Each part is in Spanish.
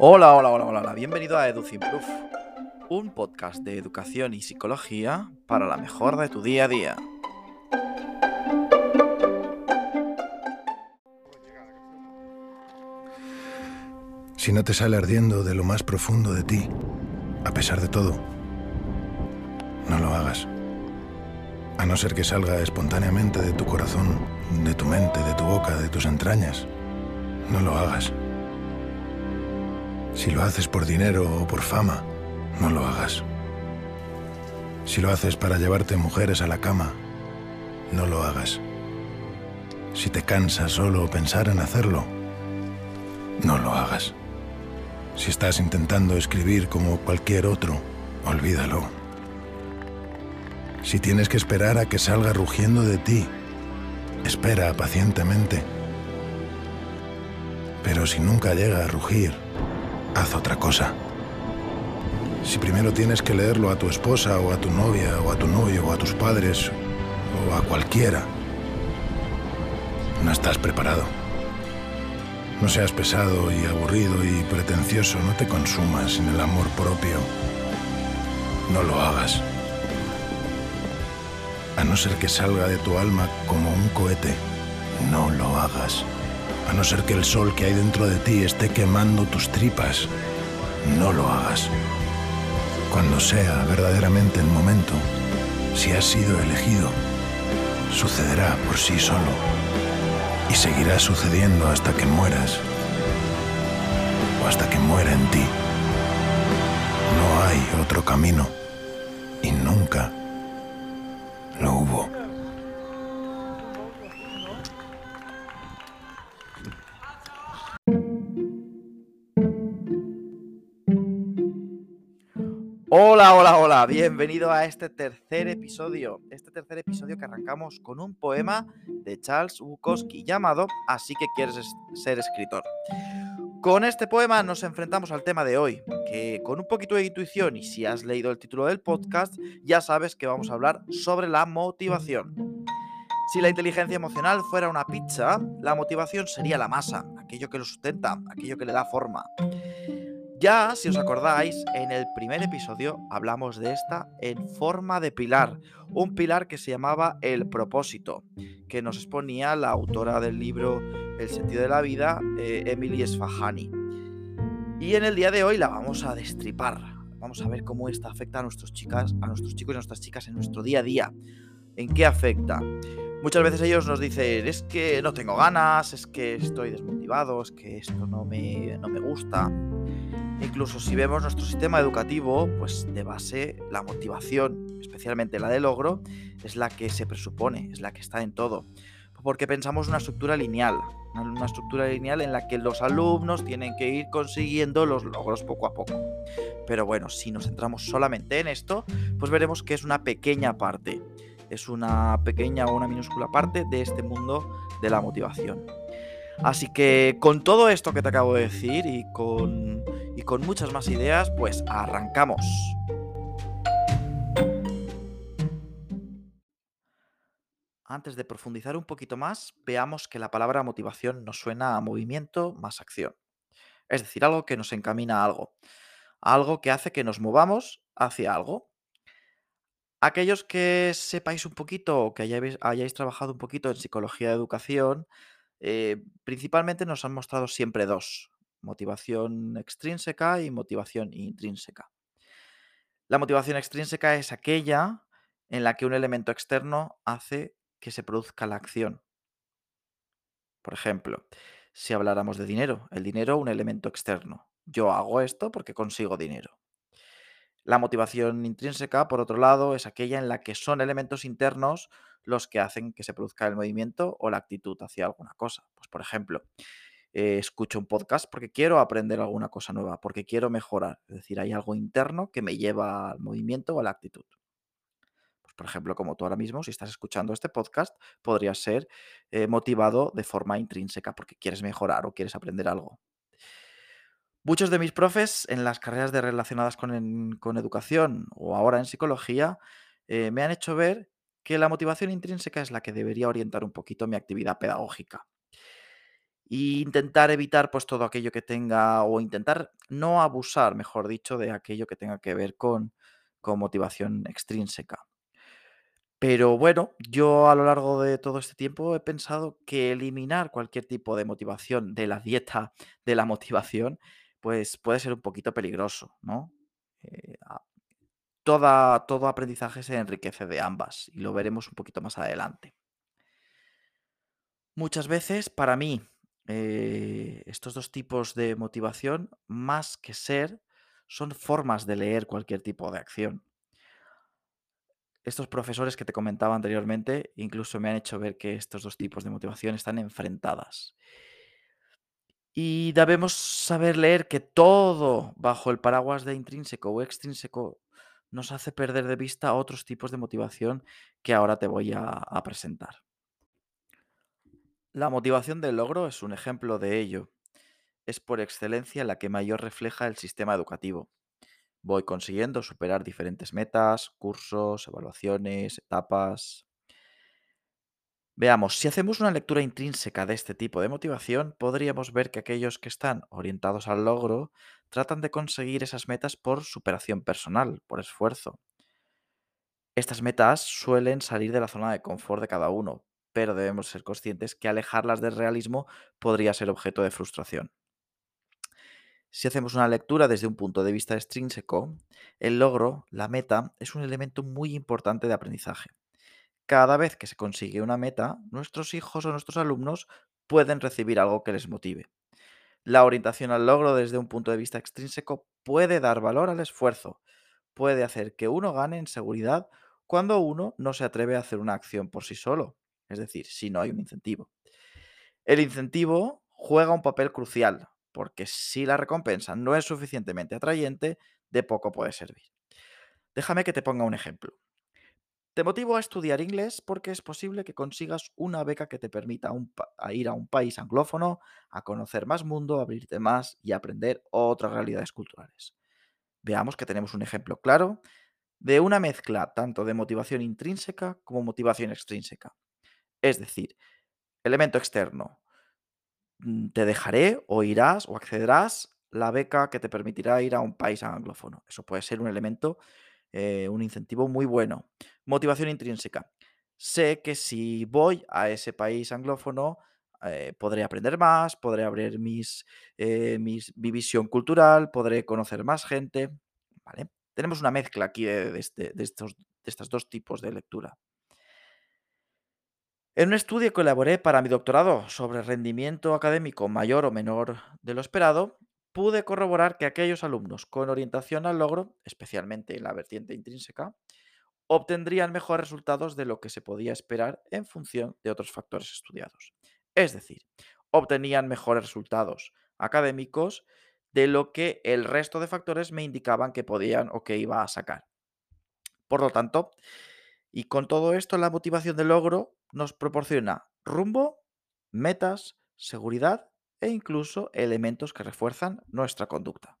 Hola, hola, hola, hola, bienvenido a EduCimproof, un podcast de educación y psicología para la mejor de tu día a día. Si no te sale ardiendo de lo más profundo de ti, a pesar de todo, no lo hagas. A no ser que salga espontáneamente de tu corazón, de tu mente, de tu boca, de tus entrañas, no lo hagas. Si lo haces por dinero o por fama, no lo hagas. Si lo haces para llevarte mujeres a la cama, no lo hagas. Si te cansa solo pensar en hacerlo, no lo hagas. Si estás intentando escribir como cualquier otro, olvídalo. Si tienes que esperar a que salga rugiendo de ti, espera pacientemente. Pero si nunca llega a rugir, haz otra cosa. Si primero tienes que leerlo a tu esposa o a tu novia o a tu novio o a tus padres o a cualquiera, no estás preparado. No seas pesado y aburrido y pretencioso, no te consumas en el amor propio. No lo hagas. A no ser que salga de tu alma como un cohete, no lo hagas. A no ser que el sol que hay dentro de ti esté quemando tus tripas, no lo hagas. Cuando sea verdaderamente el momento, si has sido elegido, sucederá por sí solo y seguirá sucediendo hasta que mueras o hasta que muera en ti. No hay otro camino y nunca Hola, hola, hola, bienvenido a este tercer episodio. Este tercer episodio que arrancamos con un poema de Charles Bukowski llamado Así que quieres ser escritor. Con este poema nos enfrentamos al tema de hoy, que con un poquito de intuición y si has leído el título del podcast, ya sabes que vamos a hablar sobre la motivación. Si la inteligencia emocional fuera una pizza, la motivación sería la masa, aquello que lo sustenta, aquello que le da forma. Ya, si os acordáis, en el primer episodio hablamos de esta en forma de pilar, un pilar que se llamaba el propósito, que nos exponía la autora del libro El sentido de la vida, eh, Emily Sfahani. Y en el día de hoy la vamos a destripar. Vamos a ver cómo esta afecta a nuestros, chicas, a nuestros chicos y nuestras chicas en nuestro día a día. ¿En qué afecta? Muchas veces ellos nos dicen, es que no tengo ganas, es que estoy desmotivado, es que esto no me, no me gusta. Incluso si vemos nuestro sistema educativo, pues de base la motivación, especialmente la de logro, es la que se presupone, es la que está en todo. Porque pensamos una estructura lineal, una estructura lineal en la que los alumnos tienen que ir consiguiendo los logros poco a poco. Pero bueno, si nos centramos solamente en esto, pues veremos que es una pequeña parte, es una pequeña o una minúscula parte de este mundo de la motivación. Así que con todo esto que te acabo de decir y con, y con muchas más ideas, pues arrancamos. Antes de profundizar un poquito más, veamos que la palabra motivación nos suena a movimiento más acción. Es decir, algo que nos encamina a algo. Algo que hace que nos movamos hacia algo. Aquellos que sepáis un poquito o que hayáis, trabajado un poquito en psicología de educación, eh, principalmente nos han mostrado siempre dos, motivación extrínseca y motivación intrínseca. La motivación extrínseca es aquella en la que un elemento externo hace que se produzca la acción. Por ejemplo, si habláramos de dinero, el dinero un elemento externo. Yo hago esto porque consigo dinero. La motivación intrínseca, por otro lado, es aquella en la que son elementos internos los que hacen que se produzca el movimiento o la actitud hacia alguna cosa. Pues por ejemplo, eh, escucho un podcast porque quiero aprender alguna cosa nueva, porque quiero mejorar. Es decir, hay algo interno que me lleva al movimiento o a la actitud. Pues por ejemplo, como tú ahora mismo, si estás escuchando este podcast, podrías ser eh, motivado de forma intrínseca porque quieres mejorar o quieres aprender algo. Muchos de mis profes en las carreras de relacionadas con, con educación o ahora en psicología eh, me han hecho ver que la motivación intrínseca es la que debería orientar un poquito mi actividad pedagógica. E intentar evitar pues todo aquello que tenga o intentar no abusar, mejor dicho, de aquello que tenga que ver con, con motivación extrínseca. Pero bueno, yo a lo largo de todo este tiempo he pensado que eliminar cualquier tipo de motivación de la dieta de la motivación, pues puede ser un poquito peligroso, ¿no? Eh, toda, todo aprendizaje se enriquece de ambas y lo veremos un poquito más adelante. Muchas veces, para mí, eh, estos dos tipos de motivación, más que ser, son formas de leer cualquier tipo de acción. Estos profesores que te comentaba anteriormente incluso me han hecho ver que estos dos tipos de motivación están enfrentadas. Y debemos saber leer que todo bajo el paraguas de intrínseco o extrínseco nos hace perder de vista otros tipos de motivación que ahora te voy a, a presentar. La motivación del logro es un ejemplo de ello. Es por excelencia la que mayor refleja el sistema educativo. Voy consiguiendo superar diferentes metas, cursos, evaluaciones, etapas. Veamos, si hacemos una lectura intrínseca de este tipo de motivación, podríamos ver que aquellos que están orientados al logro tratan de conseguir esas metas por superación personal, por esfuerzo. Estas metas suelen salir de la zona de confort de cada uno, pero debemos ser conscientes que alejarlas del realismo podría ser objeto de frustración. Si hacemos una lectura desde un punto de vista extrínseco, el logro, la meta, es un elemento muy importante de aprendizaje. Cada vez que se consigue una meta, nuestros hijos o nuestros alumnos pueden recibir algo que les motive. La orientación al logro desde un punto de vista extrínseco puede dar valor al esfuerzo, puede hacer que uno gane en seguridad cuando uno no se atreve a hacer una acción por sí solo, es decir, si no hay un incentivo. El incentivo juega un papel crucial, porque si la recompensa no es suficientemente atrayente, de poco puede servir. Déjame que te ponga un ejemplo. Te motivo a estudiar inglés porque es posible que consigas una beca que te permita un pa- a ir a un país anglófono, a conocer más mundo, abrirte más y aprender otras realidades culturales. Veamos que tenemos un ejemplo claro de una mezcla tanto de motivación intrínseca como motivación extrínseca. Es decir, elemento externo, mm, te dejaré o irás o accederás la beca que te permitirá ir a un país anglófono. Eso puede ser un elemento, eh, un incentivo muy bueno. Motivación intrínseca. Sé que si voy a ese país anglófono, eh, podré aprender más, podré abrir mis, eh, mis- mi visión cultural, podré conocer más gente. Tenemos una mezcla aquí este- de estos, de estos dos tipos de lectura. En un estudio que elaboré para mi doctorado sobre rendimiento académico mayor o menor de lo esperado, pude corroborar que aquellos alumnos con orientación al logro, especialmente en la vertiente intrínseca, obtendrían mejores resultados de lo que se podía esperar en función de otros factores estudiados. Es decir, obtenían mejores resultados académicos de lo que el resto de factores me indicaban que podían o que iba a sacar. Por lo tanto, y con todo esto, la motivación del logro nos proporciona rumbo, metas, seguridad e incluso elementos que refuerzan nuestra conducta.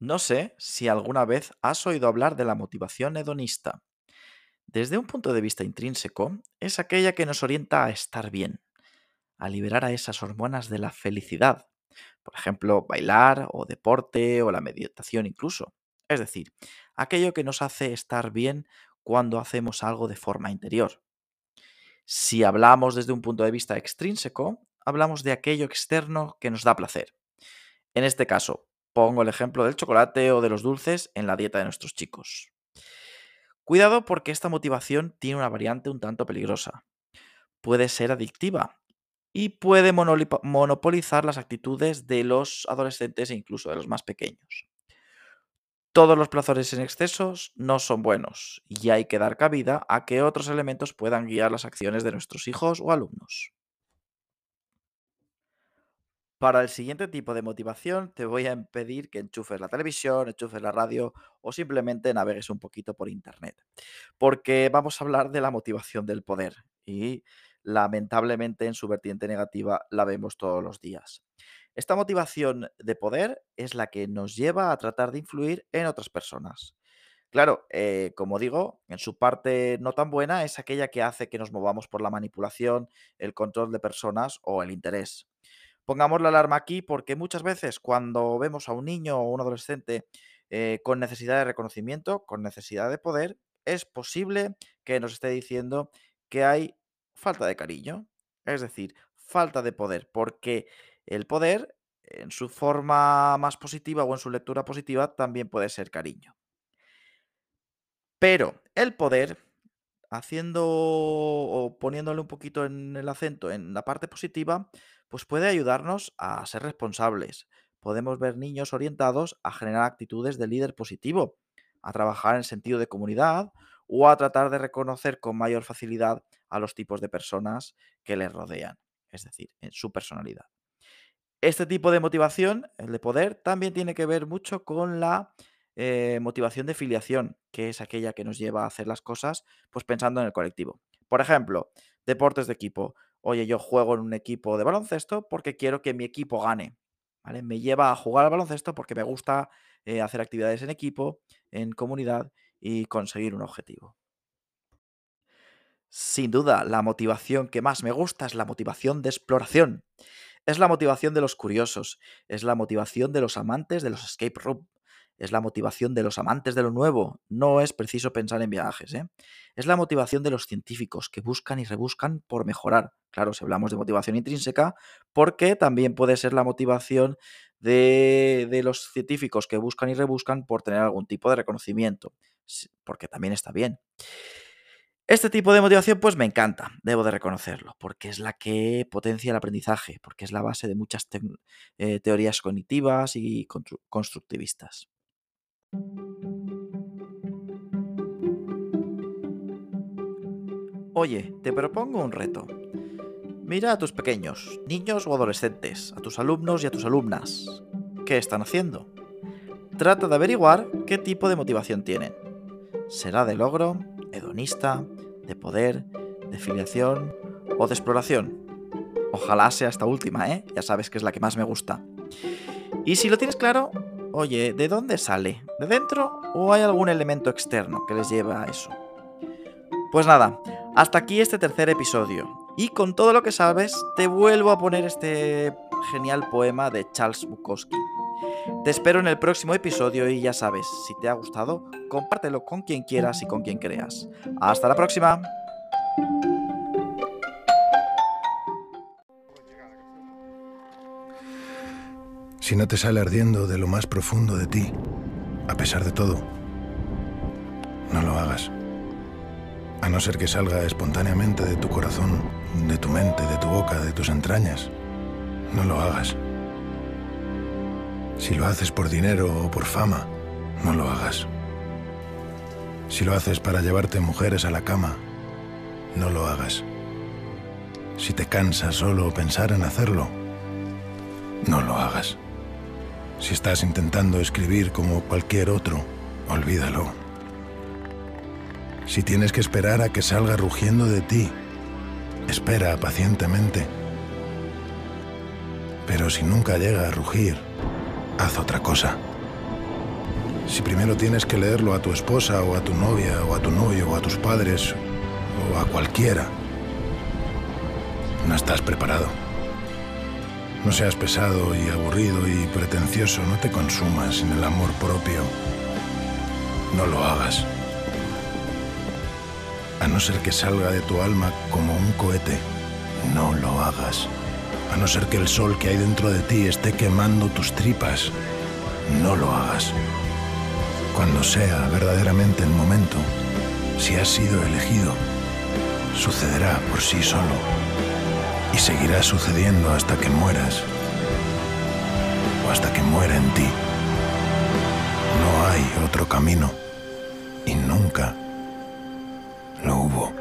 No sé si alguna vez has oído hablar de la motivación hedonista. Desde un punto de vista intrínseco, es aquella que nos orienta a estar bien, a liberar a esas hormonas de la felicidad. Por ejemplo, bailar o deporte o la meditación incluso. Es decir, aquello que nos hace estar bien cuando hacemos algo de forma interior. Si hablamos desde un punto de vista extrínseco, hablamos de aquello externo que nos da placer. En este caso, pongo el ejemplo del chocolate o de los dulces en la dieta de nuestros chicos. Cuidado porque esta motivación tiene una variante un tanto peligrosa. Puede ser adictiva y puede monopolizar las actitudes de los adolescentes e incluso de los más pequeños. Todos los placeres en excesos no son buenos y hay que dar cabida a que otros elementos puedan guiar las acciones de nuestros hijos o alumnos. Para el siguiente tipo de motivación te voy a pedir que enchufes la televisión, enchufes la radio o simplemente navegues un poquito por internet, porque vamos a hablar de la motivación del poder y lamentablemente en su vertiente negativa la vemos todos los días. Esta motivación de poder es la que nos lleva a tratar de influir en otras personas. Claro, eh, como digo, en su parte no tan buena es aquella que hace que nos movamos por la manipulación, el control de personas o el interés. Pongamos la alarma aquí porque muchas veces cuando vemos a un niño o un adolescente eh, con necesidad de reconocimiento, con necesidad de poder, es posible que nos esté diciendo que hay falta de cariño, es decir, falta de poder, porque el poder en su forma más positiva o en su lectura positiva también puede ser cariño. Pero el poder, haciendo o poniéndole un poquito en el acento en la parte positiva, pues puede ayudarnos a ser responsables. Podemos ver niños orientados a generar actitudes de líder positivo, a trabajar en sentido de comunidad o a tratar de reconocer con mayor facilidad a los tipos de personas que les rodean, es decir, en su personalidad. Este tipo de motivación, el de poder, también tiene que ver mucho con la eh, motivación de filiación, que es aquella que nos lleva a hacer las cosas pues pensando en el colectivo. Por ejemplo, deportes de equipo. Oye, yo juego en un equipo de baloncesto porque quiero que mi equipo gane. ¿vale? Me lleva a jugar al baloncesto porque me gusta eh, hacer actividades en equipo, en comunidad y conseguir un objetivo. Sin duda, la motivación que más me gusta es la motivación de exploración. Es la motivación de los curiosos, es la motivación de los amantes de los escape room, es la motivación de los amantes de lo nuevo. No es preciso pensar en viajes. ¿eh? Es la motivación de los científicos que buscan y rebuscan por mejorar. Claro, si hablamos de motivación intrínseca, porque también puede ser la motivación de, de los científicos que buscan y rebuscan por tener algún tipo de reconocimiento, porque también está bien. Este tipo de motivación pues me encanta, debo de reconocerlo, porque es la que potencia el aprendizaje, porque es la base de muchas eh, teorías cognitivas y constructivistas. Oye, te propongo un reto. Mira a tus pequeños, niños o adolescentes, a tus alumnos y a tus alumnas. ¿Qué están haciendo? Trata de averiguar qué tipo de motivación tienen. ¿Será de logro, hedonista, de poder, de filiación o de exploración. Ojalá sea esta última, ¿eh? Ya sabes que es la que más me gusta. Y si lo tienes claro, oye, ¿de dónde sale? ¿De dentro o hay algún elemento externo que les lleve a eso? Pues nada, hasta aquí este tercer episodio. Y con todo lo que sabes, te vuelvo a poner este genial poema de Charles Bukowski. Te espero en el próximo episodio y ya sabes, si te ha gustado, compártelo con quien quieras y con quien creas. Hasta la próxima. Si no te sale ardiendo de lo más profundo de ti, a pesar de todo, no lo hagas. A no ser que salga espontáneamente de tu corazón, de tu mente, de tu boca, de tus entrañas, no lo hagas. Si lo haces por dinero o por fama, no lo hagas. Si lo haces para llevarte mujeres a la cama, no lo hagas. Si te cansa solo pensar en hacerlo, no lo hagas. Si estás intentando escribir como cualquier otro, olvídalo. Si tienes que esperar a que salga rugiendo de ti, espera pacientemente. Pero si nunca llega a rugir, haz otra cosa. Si primero tienes que leerlo a tu esposa o a tu novia o a tu novio o a tus padres o a cualquiera, no estás preparado. No seas pesado y aburrido y pretencioso, no te consumas en el amor propio. No lo hagas. A no ser que salga de tu alma como un cohete, no lo hagas a no ser que el sol que hay dentro de ti esté quemando tus tripas. No lo hagas. Cuando sea verdaderamente el momento, si has sido elegido, sucederá por sí solo y seguirá sucediendo hasta que mueras o hasta que muera en ti. No hay otro camino y nunca lo hubo.